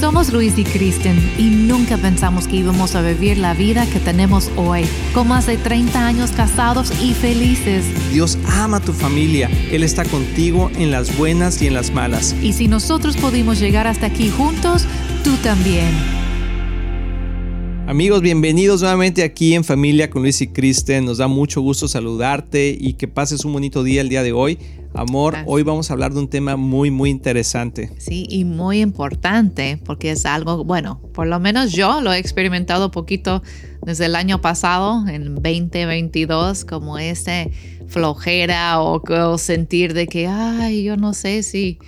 Somos Luis y Kristen y nunca pensamos que íbamos a vivir la vida que tenemos hoy, con más de 30 años casados y felices. Dios ama a tu familia, Él está contigo en las buenas y en las malas. Y si nosotros pudimos llegar hasta aquí juntos, tú también. Amigos, bienvenidos nuevamente aquí en Familia con Luis y Kristen. Nos da mucho gusto saludarte y que pases un bonito día el día de hoy. Amor, hoy vamos a hablar de un tema muy, muy interesante. Sí, y muy importante porque es algo, bueno, por lo menos yo lo he experimentado poquito desde el año pasado, en 2022, como ese flojera o, o sentir de que, ay, yo no sé si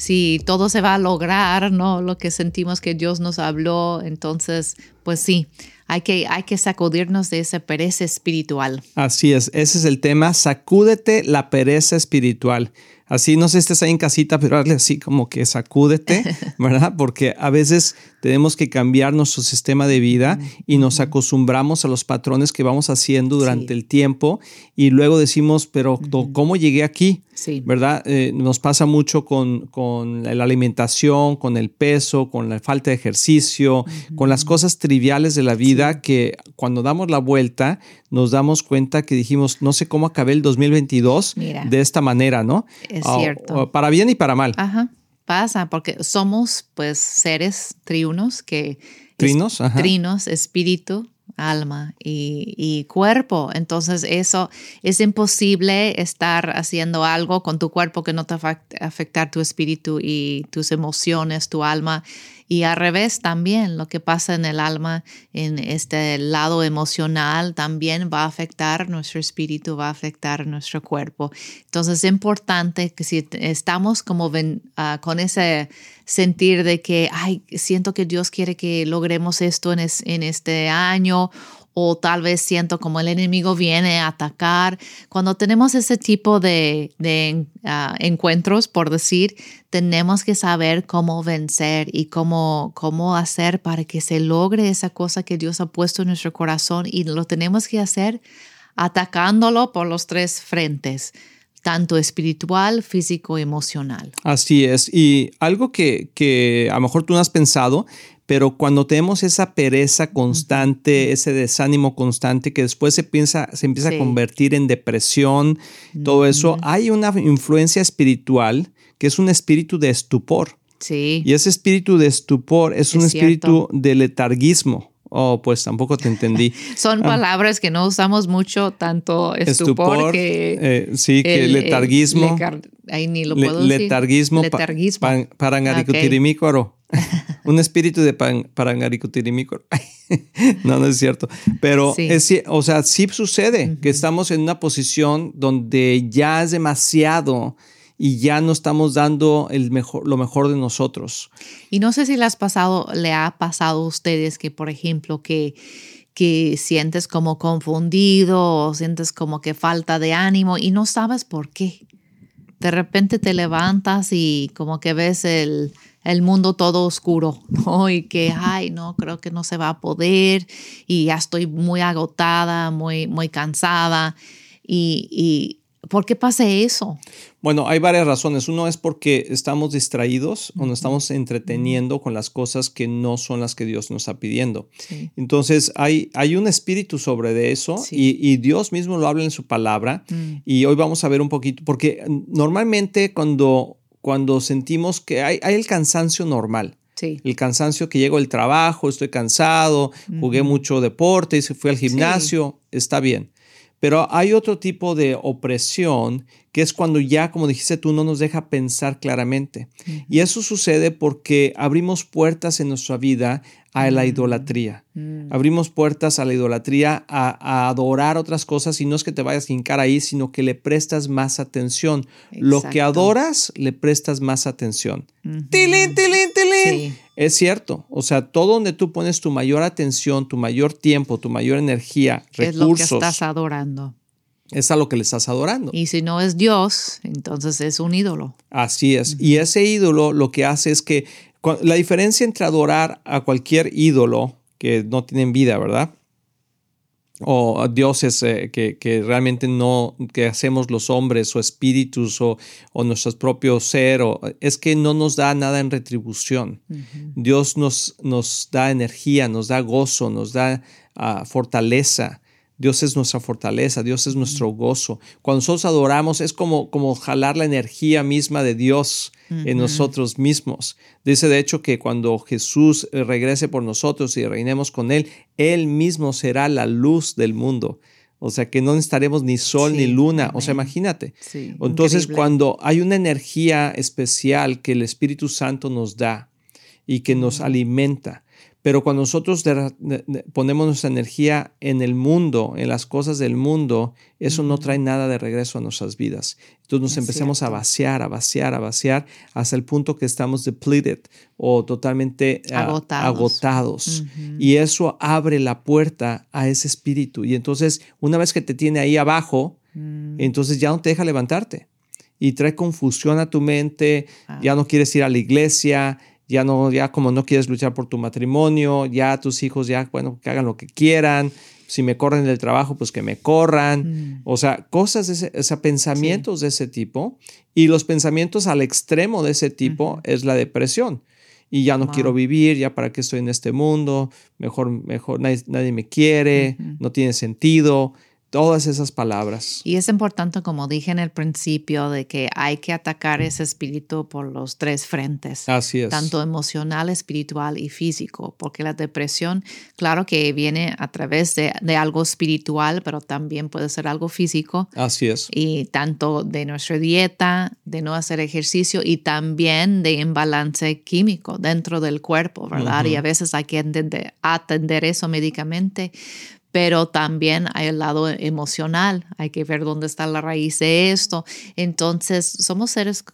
si todo se va a lograr, ¿no? Lo que sentimos que Dios nos habló, entonces, pues sí, hay que, hay que sacudirnos de esa pereza espiritual. Así es, ese es el tema, sacúdete la pereza espiritual. Así no sé si estés ahí en casita, pero hazle así como que sacúdete, ¿verdad? Porque a veces tenemos que cambiar nuestro sistema de vida y nos acostumbramos a los patrones que vamos haciendo durante el tiempo y luego decimos, pero ¿cómo llegué aquí? Sí. ¿Verdad? Eh, nos pasa mucho con, con, la alimentación, con el peso, con la falta de ejercicio, con las cosas triviales de la vida que cuando damos la vuelta nos damos cuenta que dijimos, no sé cómo acabé el 2022 de esta manera, ¿no? Es cierto. para bien y para mal. Ajá pasa porque somos pues seres triunos que... Trinos, ajá. Trinos, espíritu, alma y, cuerpo. Entonces eso es imposible estar haciendo algo con tu cuerpo que no te va a afectar tu espíritu y tus emociones, tu alma. Y al revés también, lo que pasa en el alma, en este lado emocional, también va a afectar nuestro espíritu, va a afectar nuestro cuerpo. Entonces es importante que si estamos como ah, con ese sentir de que, ay, siento que Dios quiere que logremos esto en, en este año o tal vez siento como el enemigo viene a atacar. Cuando tenemos ese tipo de, ah, encuentros, por decir, tenemos que saber cómo vencer y cómo, hacer para que se logre esa cosa que Dios ha puesto en nuestro corazón y lo tenemos que hacer atacándolo por los tres frentes tanto espiritual, físico, emocional. Así es. Y algo que, que a lo mejor tú no has pensado, pero cuando tenemos esa pereza constante, ese desánimo constante que después se, piensa, se empieza a convertir en depresión, todo eso, hay una influencia espiritual que es un espíritu de estupor. Sí. Y ese espíritu de estupor es, un espíritu de letargismo. Oh, pues tampoco te entendí. Son ah. palabras que no usamos mucho, tanto estupor, que. Eh, sí, que letargismo. ahí ni lo puedo decir. Letargismo. Letargismo. Pa, un espíritu de pan, parangaricutirimícoro. no, no es cierto. Pero, es, o sea, sí sucede que estamos en una posición donde ya es demasiado y ya no estamos dando el mejor, lo mejor de nosotros. Y no sé si le, has pasado, le ha pasado a ustedes que, por ejemplo, que, que sientes como confundido o sientes como que falta de ánimo y no sabes por qué. De repente te levantas y como que ves el, el mundo todo oscuro, ¿no? Y que, ay, no, creo que no se va a poder y ya estoy muy agotada, muy, muy cansada. Y, y ¿por qué pasa eso? Bueno, hay varias razones. Uno es porque estamos distraídos o nos estamos entreteniendo con las cosas que no son las que Dios nos está pidiendo. Entonces, hay, hay un espíritu sobre de eso y, Dios mismo lo habla en su palabra. Mm. Y hoy vamos a ver un poquito, porque normalmente cuando cuando sentimos que hay, el cansancio normal. El cansancio que llego del trabajo, estoy cansado, jugué mucho deporte, y fui al gimnasio, está bien. Pero hay otro tipo de opresión que es cuando ya, como dijiste tú, no nos deja pensar claramente. Y eso sucede porque abrimos puertas en nuestra vida a la mm. idolatría. Mm. Abrimos puertas a la idolatría, a, adorar otras cosas y no es que te vayas a hincar ahí, sino que le prestas más atención. Lo que adoras, le prestas más atención. ¡Tilín, tilín, tilín! Es cierto. O sea, todo donde tú pones tu mayor atención, tu mayor tiempo, tu mayor energía, recursos. Es lo que estás adorando es a lo que le estás adorando. Y si no es Dios, entonces es un ídolo. Así es. Y ese ídolo lo que hace es que la diferencia entre adorar a cualquier ídolo que no tienen vida, ¿verdad? o dioses eh, que, que, realmente no, que hacemos los hombres o espíritus o, o nuestro propio ser, o, es que no nos da nada en retribución. Dios nos, nos da energía, nos da gozo, nos da uh, fortaleza. Dios es nuestra fortaleza, Dios es nuestro gozo. Cuando nosotros adoramos es como, como jalar la energía misma de Dios en nosotros mismos. Dice de hecho que cuando Jesús regrese por nosotros y reinemos con Él, Él mismo será la luz del mundo. O sea que no necesitaremos ni sol ni luna. O sea, imagínate. Entonces, cuando hay una energía especial que el Espíritu Santo nos da y que nos alimenta, pero cuando nosotros ponemos nuestra energía en el mundo, en las cosas del mundo, eso no trae nada de regreso a nuestras vidas. Entonces nos empezamos a vaciar, a vaciar, a vaciar, hasta el punto que estamos depleted o totalmente ah, agotados. Y eso abre la puerta a ese espíritu. Y entonces, una vez que te tiene ahí abajo, mm. entonces ya no te deja levantarte. Y trae confusión a tu mente, ya no quieres ir a la iglesia, ya no, ya como no quieres luchar por tu matrimonio, ya tus hijos ya, bueno, que hagan lo que quieran, si me corren del trabajo, pues que me corran, mm. o sea, cosas, de ese, o sea, pensamientos de ese tipo, y los pensamientos al extremo de ese tipo es la depresión. Y ya no quiero vivir, ya para qué estoy en este mundo, mejor, mejor nadie, me quiere, no tiene sentido todas esas palabras. Y es importante, como dije en el principio, de que hay que atacar ese espíritu por los tres frentes. Así es. Tanto emocional, espiritual y físico, porque la depresión, claro que viene a través de, algo espiritual, pero también puede ser algo físico. Así es. Y tanto de nuestra dieta, de no hacer ejercicio y también de imbalance químico dentro del cuerpo, ¿verdad? Y a veces hay que atender eso médicamente, pero también hay el lado emocional, hay que ver dónde está la raíz de esto. Entonces, somos seres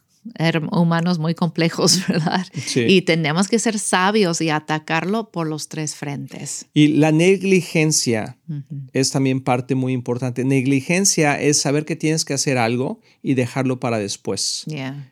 humanos muy complejos, ¿verdad? Y tenemos que ser sabios y atacarlo por los tres frentes. Y la negligencia es también parte muy importante. Negligencia es saber que tienes que hacer algo y dejarlo para después.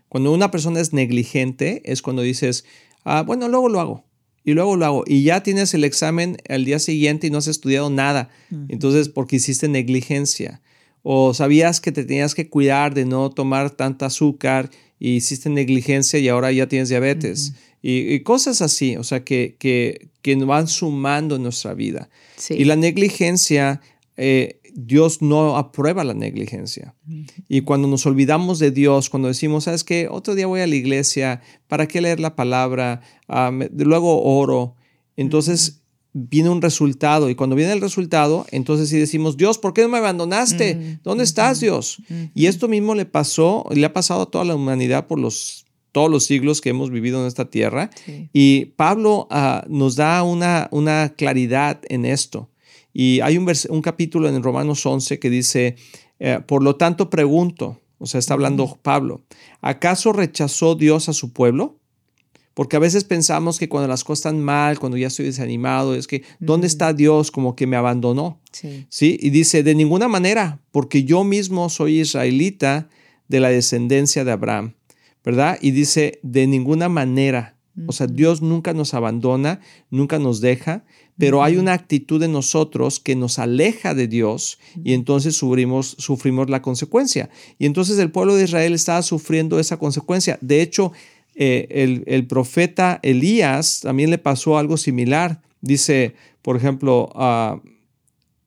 Cuando una persona es negligente es cuando dices, ah, bueno, luego lo hago y luego lo hago. Y ya tienes el examen al día siguiente y no has estudiado nada. Entonces, porque hiciste negligencia. O sabías que te tenías que cuidar de no tomar tanta azúcar y hiciste negligencia y ahora ya tienes diabetes. y, cosas así, o sea, que, que, que van sumando en nuestra vida. Y la negligencia eh, Dios no aprueba la negligencia. Y cuando nos olvidamos de Dios, cuando decimos, ¿sabes qué? Otro día voy a la iglesia, ¿para qué leer la palabra? Ah, luego oro. Entonces viene un resultado y cuando viene el resultado, entonces sí decimos, Dios, ¿por qué no me abandonaste? ¿Dónde estás, Dios? Y esto mismo le pasó, le ha pasado a toda la humanidad por los todos los siglos que hemos vivido en esta tierra. Y Pablo ah, nos da una, una claridad en esto. Y hay un, un capítulo en Romanos 11 que dice, eh, por lo tanto pregunto, o sea, está hablando Pablo, ¿acaso rechazó Dios a su pueblo? Porque a veces pensamos que cuando las cosas están mal, cuando ya estoy desanimado, es que, ¿dónde está Dios? Como que me abandonó. Sí. sí. Y dice, de ninguna manera, porque yo mismo soy israelita de la descendencia de Abraham, ¿verdad? Y dice, de ninguna manera. O sea, Dios nunca nos abandona, nunca nos deja pero hay una actitud en nosotros que nos aleja de Dios y entonces sufrimos, sufrimos la consecuencia. Y entonces el pueblo de Israel estaba sufriendo esa consecuencia. De hecho, eh, el, profeta Elías también le pasó algo similar. Dice, por ejemplo, ah,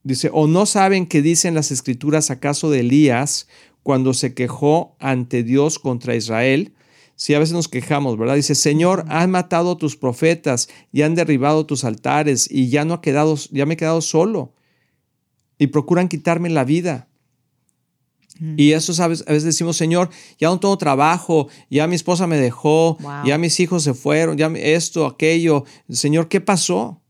dice, o no saben qué dicen las escrituras acaso de Elías cuando se quejó ante Dios contra Israel si a veces nos quejamos, ¿verdad? Dice, Señor, han matado a tus profetas y han derribado tus altares y ya no ha quedado, ya me he quedado solo. Y procuran quitarme la vida. Y eso, ¿sabes? A veces decimos, Señor, ya no tengo trabajo, ya mi esposa me dejó, ya mis hijos se fueron, ya esto, aquello. Señor, ¿qué pasó?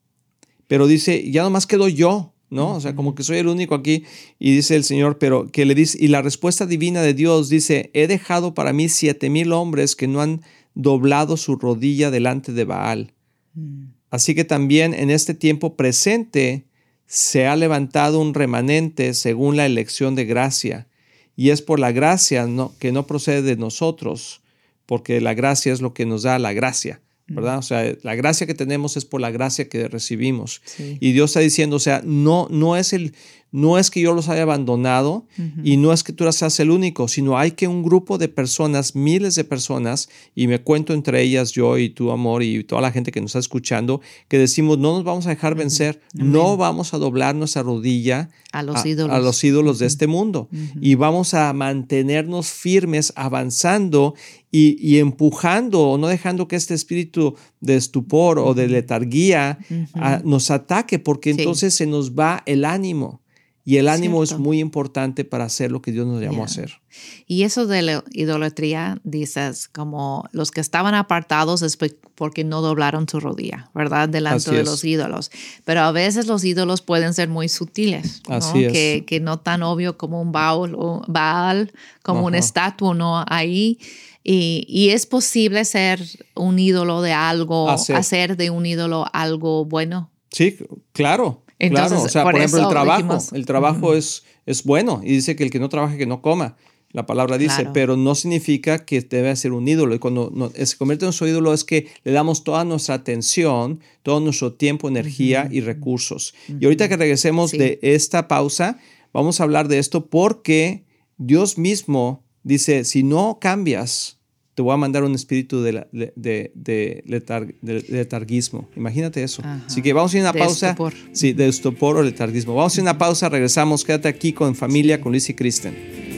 Pero dice, ya nomás quedo yo. ¿No? O sea, como que soy el único aquí. Y dice el Señor, pero que le dice, y la respuesta divina de Dios dice, he dejado para mí siete mil hombres que no han doblado su rodilla delante de Baal. Mm. Así que también en este tiempo presente se ha levantado un remanente según la elección de gracia. Y es por la gracia no, que no procede de nosotros, porque la gracia es lo que nos da la gracia. ¿Verdad? O sea, la gracia que tenemos es por la gracia que recibimos. Y Dios está diciendo, o sea, no, no es el, no es que yo los haya abandonado y no es que tú seas el único, sino hay que un grupo de personas, miles de personas, y me cuento entre ellas yo y tu amor y toda la gente que nos está escuchando, que decimos, no nos vamos a dejar vencer, no vamos a doblar nuestra rodilla a los ídolos, a los ídolos de este mundo. Y vamos a mantenernos firmes, avanzando y, empujando o no dejando que este espíritu de estupor o de letargía ah, nos ataque, porque entonces se nos va el ánimo. Y el ánimo es muy importante para hacer lo que Dios nos llamó a hacer. Y eso de la idolatría, dices, como los que estaban apartados es porque no doblaron su rodilla, ¿verdad? Delante de los ídolos. Pero a veces los ídolos pueden ser muy sutiles, ¿no? Que, que, no tan obvio como un baal, o baal como una estatua, ¿no? Ahí. Y, y, es posible ser un ídolo de algo, hacer de un ídolo algo bueno. Sí, claro claro, o sea, por, ejemplo, el trabajo, el trabajo es, es bueno y dice que el que no trabaja, que no coma. La palabra dice, pero no significa que debe ser un ídolo. Y cuando se convierte en su ídolo es que le damos toda nuestra atención, todo nuestro tiempo, energía y recursos. Y ahorita que regresemos de esta pausa, vamos a hablar de esto porque Dios mismo dice, si no cambias, te voy a mandar un espíritu de, de, letarguismo. Imagínate eso. Así que vamos a ir a una pausa. Estupor. Sí, de estupor o letarguismo. Vamos a ir a una pausa, regresamos. Quédate aquí con familia, con Luis y Kristen.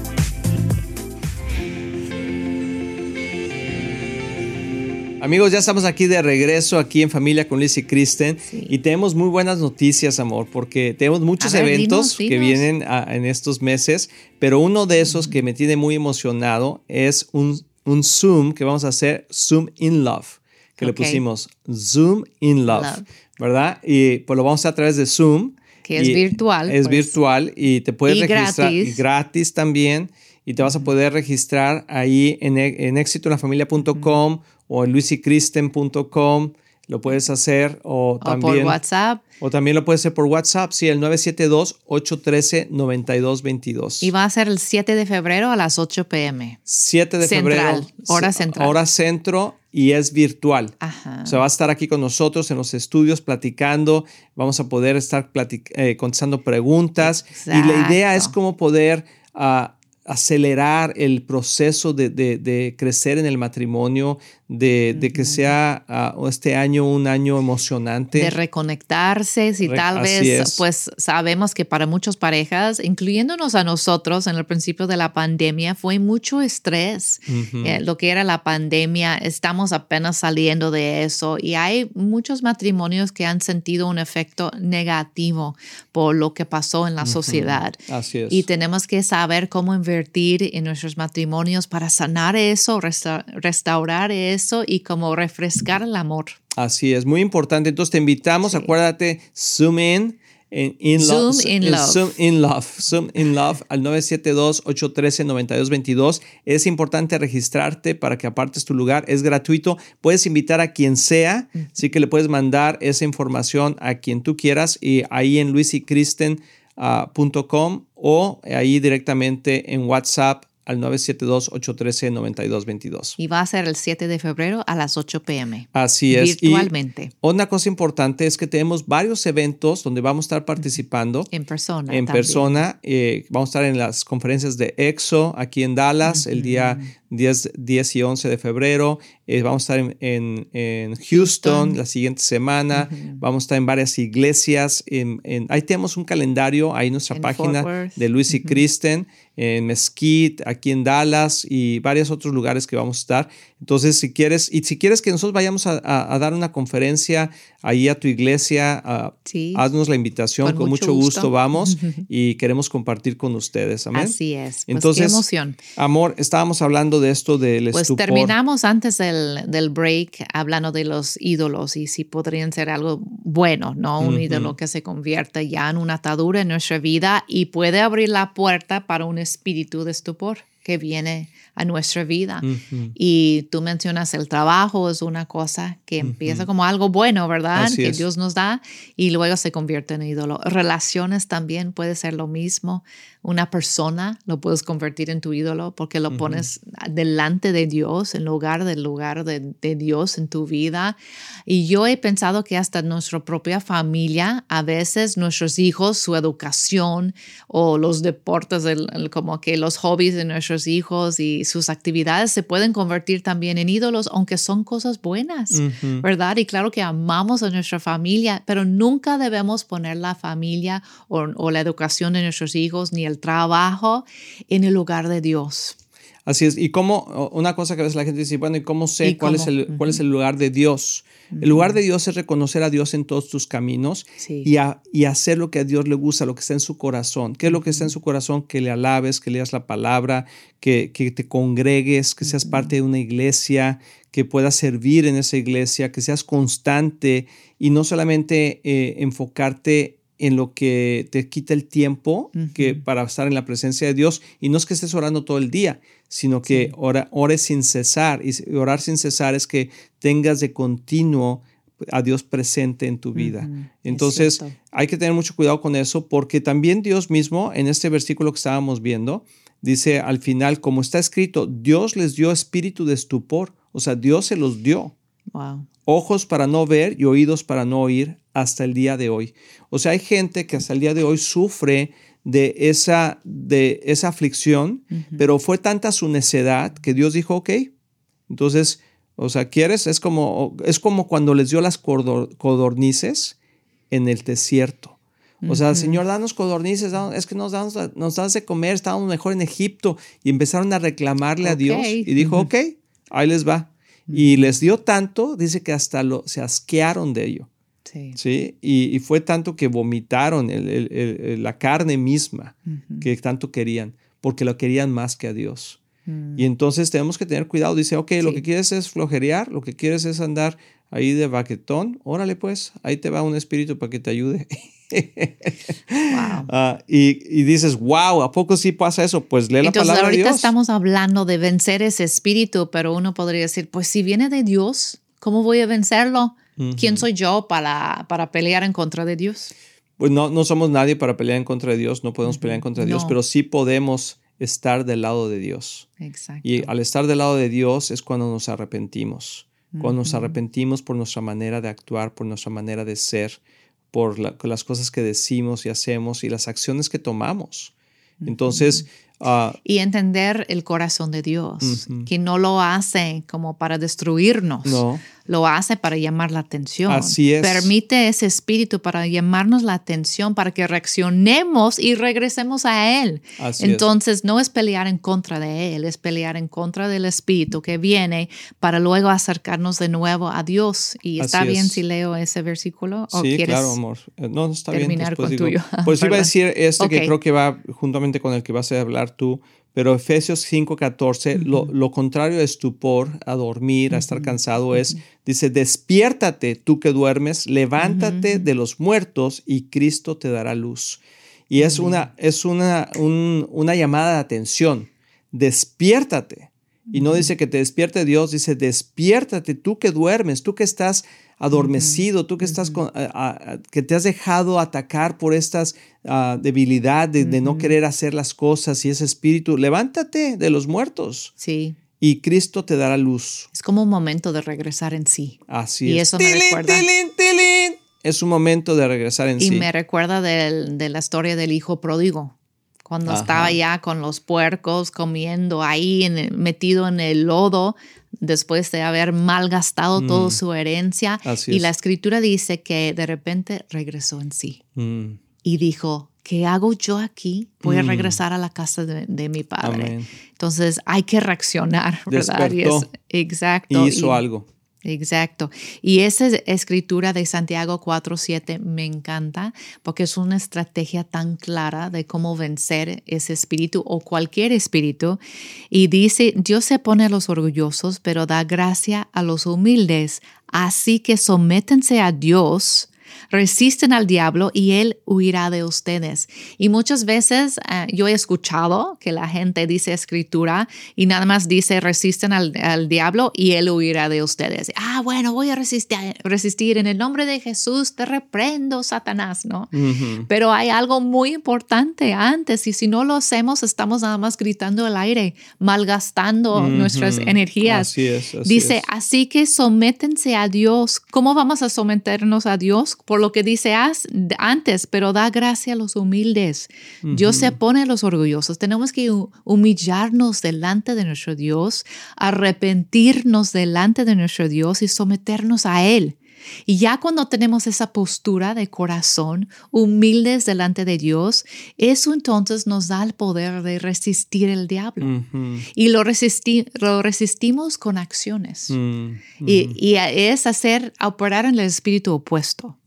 Amigos, ya estamos aquí de regreso, aquí en Familia con Liz y Kristen. Y tenemos muy buenas noticias, amor, porque tenemos muchos eventos que vienen en estos meses, pero uno de esos que me tiene muy emocionado es un, un Zoom que vamos a hacer, Zoom in Love, que le pusimos Zoom in Love, ¿verdad? Y pues lo vamos a hacer a través de Zoom. Que es virtual. Es pues. virtual y te puedes registrar. Gratis. gratis también y te vas a poder registrar ahí en, en o en luisicristen.com. Lo puedes hacer o, también. por WhatsApp. O también lo puedes hacer por WhatsApp, sí, el 972-813-9222. Y va a ser el 7 de febrero a las 8 pm. 7 de febrero. Hora central. Hora centro y es virtual. Ajá. O sea, va a estar aquí con nosotros en los estudios platicando. Vamos a poder estar eh, contestando preguntas. Y la idea es cómo poder. Uh, acelerar el proceso de, crecer en el matrimonio, de, que sea ah, este año un año emocionante. De reconectarse, si tal vez, pues sabemos que para muchas parejas, incluyéndonos a nosotros en el principio de la pandemia, fue mucho estrés. Eh, lo que era la pandemia, estamos apenas saliendo de eso y hay muchos matrimonios que han sentido un efecto negativo por lo que pasó en la sociedad. Así es. Y tenemos que saber cómo invertir en nuestros matrimonios para sanar eso, restaurar eso y como refrescar el amor. Así es, muy importante. Entonces te invitamos, acuérdate, zoom in. In, Zoom in love. Zoom in love. Zoom in love al 972-813-9222. Es importante registrarte para que apartes tu lugar. Es gratuito. Puedes invitar a quien sea. Así que le puedes mandar esa información a quien tú quieras. Y ahí en luisycristen.com ah, o ahí directamente en WhatsApp al 972-813-9222. Y va a ser el 7 de febrero a las 8 pm. Así es. Virtualmente. una cosa importante es que tenemos varios eventos donde vamos a estar participando. En persona. En persona. Eh, vamos a estar en las conferencias de EXO aquí en Dallas el día 10, 10 y 11 de febrero. Eh, vamos a estar en, en, Houston, la siguiente semana. Vamos a estar en varias iglesias. En, ahí tenemos un calendario, ahí en nuestra página de Luis y Kristen, en Mesquite, aquí en Dallas y varios otros lugares que vamos a estar. Entonces, si quieres, y si quieres que nosotros vayamos a, dar una conferencia ahí a tu iglesia, haznos la invitación, con, mucho, gusto. vamos y queremos compartir con ustedes. Amén. Así es. Pues Entonces, qué emoción. Amor, estábamos hablando de esto del pues terminamos antes del, del, break hablando de los ídolos y si podrían ser algo bueno, ¿no? Un ídolo que se convierte ya en una atadura en nuestra vida y puede abrir la puerta para un espíritu de estupor que viene a nuestra vida. Y tú mencionas el trabajo es una cosa que empieza como algo bueno, ¿verdad? que Dios nos da y luego se convierte en ídolo. Relaciones también puede ser lo mismo una persona lo puedes convertir en tu ídolo porque lo pones delante de Dios, en lugar del lugar de, Dios en tu vida. Y yo he pensado que hasta nuestra propia familia, a veces nuestros hijos, su educación o los deportes, como que los hobbies de nuestros hijos y sus actividades se pueden convertir también en ídolos, aunque son cosas buenas, ¿verdad? Y claro que amamos a nuestra familia, pero nunca debemos poner la familia o, o la educación de nuestros hijos ni el trabajo en el lugar de Dios. Así es. Y como una cosa que a veces la gente dice, bueno, ¿y cómo sé cuál, Es el, cuál es el lugar de Dios? El lugar de Dios es reconocer a Dios en todos tus caminos y, y, hacer lo que a Dios le gusta, lo que está en su corazón. ¿Qué es lo que está en su corazón? Que le alabes, que leas la palabra, que, que te congregues, que seas parte de una iglesia, que puedas servir en esa iglesia, que seas constante y no solamente eh, enfocarte en lo que te quita el tiempo que para estar en la presencia de Dios. Y no es que estés orando todo el día, sino que ores sin cesar. Y orar sin cesar es que tengas de continuo a Dios presente en tu vida. Entonces, hay que tener mucho cuidado con eso porque también Dios mismo, en este versículo que estábamos viendo, dice al final, como está escrito, Dios les dio espíritu de estupor. O sea, Dios se los dio. Ojos para no ver y oídos para no oír hasta el día de hoy. O sea, hay gente que hasta el día de hoy sufre de esa, de esa aflicción, pero fue tanta su necedad que Dios dijo, ok, entonces, o sea, ¿quieres? Es como, es como cuando les dio las codornices en el desierto. O sea, Señor, danos codornices, es que nos, das, nos das de comer, estábamos mejor en Egipto. Y empezaron a reclamarle a Dios y dijo, ok, ahí les va. Y les dio tanto, dice que hasta lo, se asquearon de ello. Sí. Y, fue tanto que vomitaron la carne misma que tanto querían, porque lo querían más que a Dios. Mm. Y entonces tenemos que tener cuidado. Dice, ok, lo que quieres es flojerear, lo que quieres es andar ahí de baquetón, órale pues, ahí te va un espíritu para que te ayude. Ah, y, dices, wow, ¿a poco sí pasa eso? Pues lee la palabra de Dios. Ahorita estamos hablando de vencer ese espíritu, pero uno podría decir, pues si viene de Dios, ¿cómo voy a vencerlo? ¿Quién soy yo para, para pelear en contra de Dios? Pues no, no somos nadie para pelear en contra de Dios, no podemos pelear en contra de Dios, pero sí podemos estar del lado de Dios. Exacto. Y al estar del lado de Dios es cuando nos arrepentimos, cuando nos arrepentimos por nuestra manera de actuar, por nuestra manera de ser, por las cosas que decimos y hacemos y las acciones que tomamos. Entonces, Ah, y entender el corazón de Dios, que no lo hace como para destruirnos, no. Lo hace para llamar la atención. Así es. Permite ese espíritu para llamarnos la atención, para que reaccionemos y regresemos a Él. Así es. Entonces, no es pelear en contra de Él, es pelear en contra del espíritu que viene para luego acercarnos de nuevo a Dios. ¿Y está Así bien es. si leo ese versículo? ¿O Sí, quieres claro, amor. Eh, No, está terminar bien. después con digo. tuyo? Pues iba a decir este que creo que va juntamente con el que vas a hablar tú, pero Efesios 5:14, lo, lo contrario a estupor, a dormir, a estar cansado es, dice, despiértate tú que duermes, levántate de los muertos y Cristo te dará luz. Y es una, es una, un- una llamada de atención, despiértate. Y no dice que te despierte Dios, dice despiértate tú que duermes, tú que estás adormecido, tú que estás con, a- a- que te has dejado atacar por estas ah, debilidad de, de no querer hacer las cosas y ese espíritu, levántate de los muertos Sí, y Cristo te dará luz. es como un momento de regresar en sí. Así Y es. eso me recuerda- tilín, tilín. Es un momento de regresar en Y sí. me recuerda del- de la historia del hijo pródigo, cuando Ajá. estaba ya con los puercos comiendo ahí en el- metido en el lodo después de haber malgastado toda Mm. su herencia. Así y es. la escritura dice que de repente regresó en sí Mm, y dijo, ¿qué hago yo aquí? Voy a Mm. regresar a la casa de, de mi padre. amén. Entonces hay que reaccionar, ¿verdad? Y es- exacto. Y hizo y- algo. Exacto. Y esa es- escritura de Santiago 4.7 me encanta porque es una estrategia tan clara de cómo vencer ese espíritu o cualquier espíritu. Y dice, Dios se pone a los orgullosos, pero da gracia a los humildes. Así que sométense a Dios. Resisten al diablo y él huirá de ustedes. Y muchas veces eh, yo he escuchado que la gente dice escritura y nada más dice resisten al, al diablo y él huirá de ustedes. Ah, bueno, voy a resistir, resistir en el nombre de Jesús, te reprendo, Satanás, ¿no? Pero hay algo muy importante antes y si no lo hacemos estamos nada más gritando al aire, malgastando nuestras energías. Así es. así Dice, es. así que sométense a Dios. ¿Cómo vamos a someternos a Dios? Por lo que dice "Haz antes, pero da gracia a los humildes. Dios se pone a los orgullosos. Tenemos que hu- humillarnos delante de nuestro Dios, arrepentirnos delante de nuestro Dios y someternos a Él. Y ya cuando tenemos esa postura de corazón, humildes delante de Dios, eso entonces nos da el poder de resistir el diablo. Y lo, resisti- lo resistimos con acciones. Mm, Y, y es hacer, operar en el espíritu opuesto.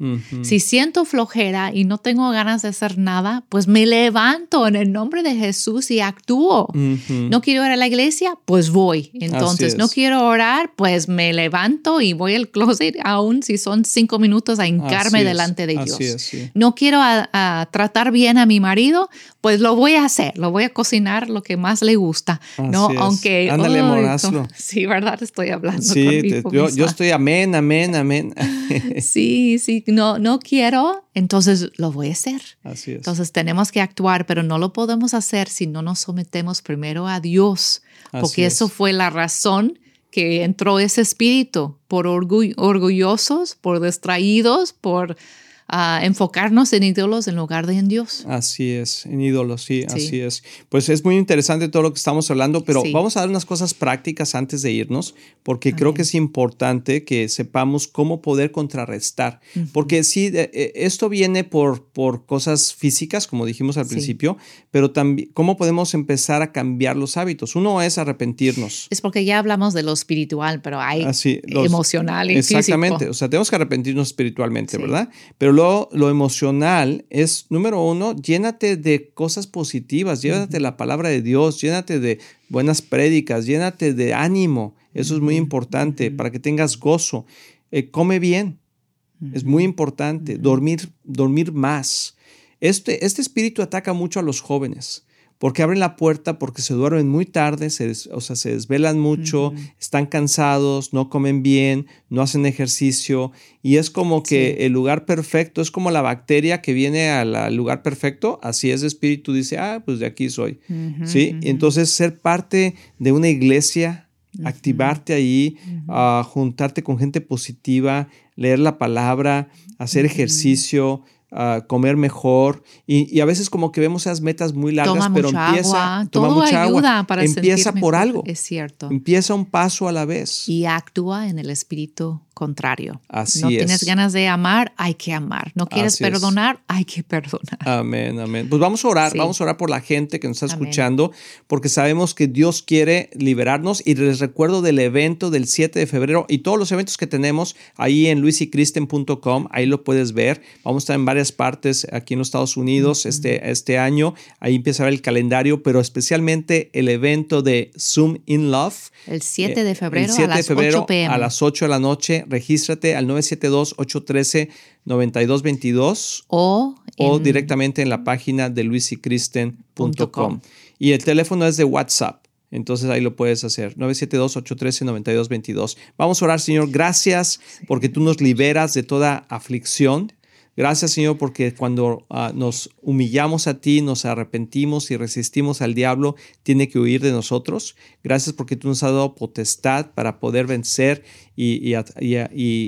Si siento flojera y no tengo ganas de hacer nada, pues me levanto en el nombre de Jesús y actúo. No quiero ir a la iglesia, pues voy. Entonces, es. no quiero orar, pues me levanto y voy al closet, aún si son cinco minutos, a hincarme Así delante de Dios. es, sí. No quiero a- a tratar bien a mi marido, pues lo voy a hacer, lo voy a cocinar lo que más le gusta, ¿no? Es. Aunque... Ándale, amor, hazlo. Sí, ¿verdad? Estoy hablando Sí, te- conmigo yo, yo estoy amén, amén, amén. Sí, sí, no, no quiero, entonces lo voy a hacer. Así es. Entonces tenemos que actuar, pero no lo podemos hacer si no nos sometemos primero a Dios, porque eso es. fue la razón que entró ese espíritu, por orgu- orgullosos, por distraídos, por ah, enfocarnos en ídolos en lugar de en Dios. Así es, en ídolos, sí, Sí. así es. Pues es muy interesante todo lo que estamos hablando, pero Sí. vamos a dar unas cosas prácticas antes de irnos, porque creo Amén. que es importante que sepamos cómo poder contrarrestar. Porque sí, eh, esto viene por, por cosas físicas, como dijimos al Sí. principio, pero también cómo podemos empezar a cambiar los hábitos. Uno es arrepentirnos. Es porque ya hablamos de lo espiritual, pero hay Así, los- emocional y Exactamente, físico. o sea, tenemos que arrepentirnos espiritualmente. ¿verdad? Pero luego lo emocional es, número uno, llénate de cosas positivas, llénate de la palabra de Dios, llénate de buenas prédicas, llénate de ánimo, eso es muy importante para que tengas gozo. Eh, come bien, es muy importante, dormir, dormir más. Este, este espíritu ataca mucho a los jóvenes. Porque abren la puerta, porque se duermen muy tarde, se des- o sea, se desvelan mucho, están cansados, no comen bien, no hacen ejercicio. Y es como que Sí. el lugar perfecto, es como la bacteria que viene al, lugar perfecto. Así es, el espíritu dice, ah, pues de aquí soy. ¿Sí? Entonces, ser parte de una iglesia, activarte ahí, ah, juntarte con gente positiva, leer la palabra, hacer ejercicio, comer mejor y, a veces como que vemos esas metas muy largas, pero empieza, agua. toma mucha agua, para empieza por algo. Es cierto. Empieza un paso a la vez. Y actúa en el espíritu contrario. Así no tienes ganas de amar, hay que amar. No quieres perdonar, hay que perdonar. Amén, amén. Pues vamos a orar, vamos a orar por la gente que nos está escuchando, porque sabemos que Dios quiere liberarnos y les recuerdo del evento del 7 de febrero y todos los eventos que tenemos ahí en luisicristen.com, ahí lo puedes ver. Vamos a estar en varias partes aquí en los Estados Unidos este, este año, ahí empieza a ver el calendario, pero especialmente el evento de Zoom in Love. El 7 de febrero, a, las de 8 a las 8 de la noche regístrate al 972-813-9222 o, o directamente en la página de luisicristen.com. Y el teléfono es de WhatsApp. Entonces ahí lo puedes hacer. 972-813-9222. Vamos a orar, Señor. Gracias porque tú nos liberas de toda aflicción Gracias Señor porque cuando ah, nos humillamos a ti, nos arrepentimos y resistimos al diablo, tiene que huir de nosotros. Gracias porque tú nos has dado potestad para poder vencer y,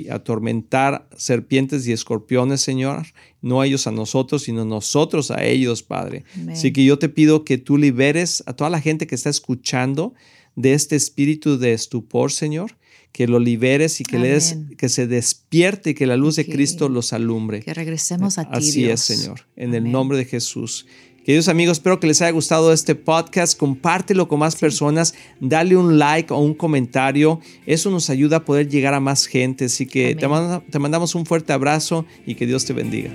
atormentar serpientes y escorpiones, Señor. No ellos a nosotros, sino nosotros a ellos, Padre. Así que yo te pido que tú liberes a toda la gente que está escuchando de este espíritu de estupor, Señor que lo liberes y que, le des, que se despierte y que la luz de Cristo los alumbre. Que regresemos a ti. Así es, Señor, en el nombre de Jesús. Queridos amigos, espero que les haya gustado este podcast. Compártelo con más personas. Dale un like o un comentario. Eso nos ayuda a poder llegar a más gente. Así que te, te mandamos un fuerte abrazo y que Dios te bendiga.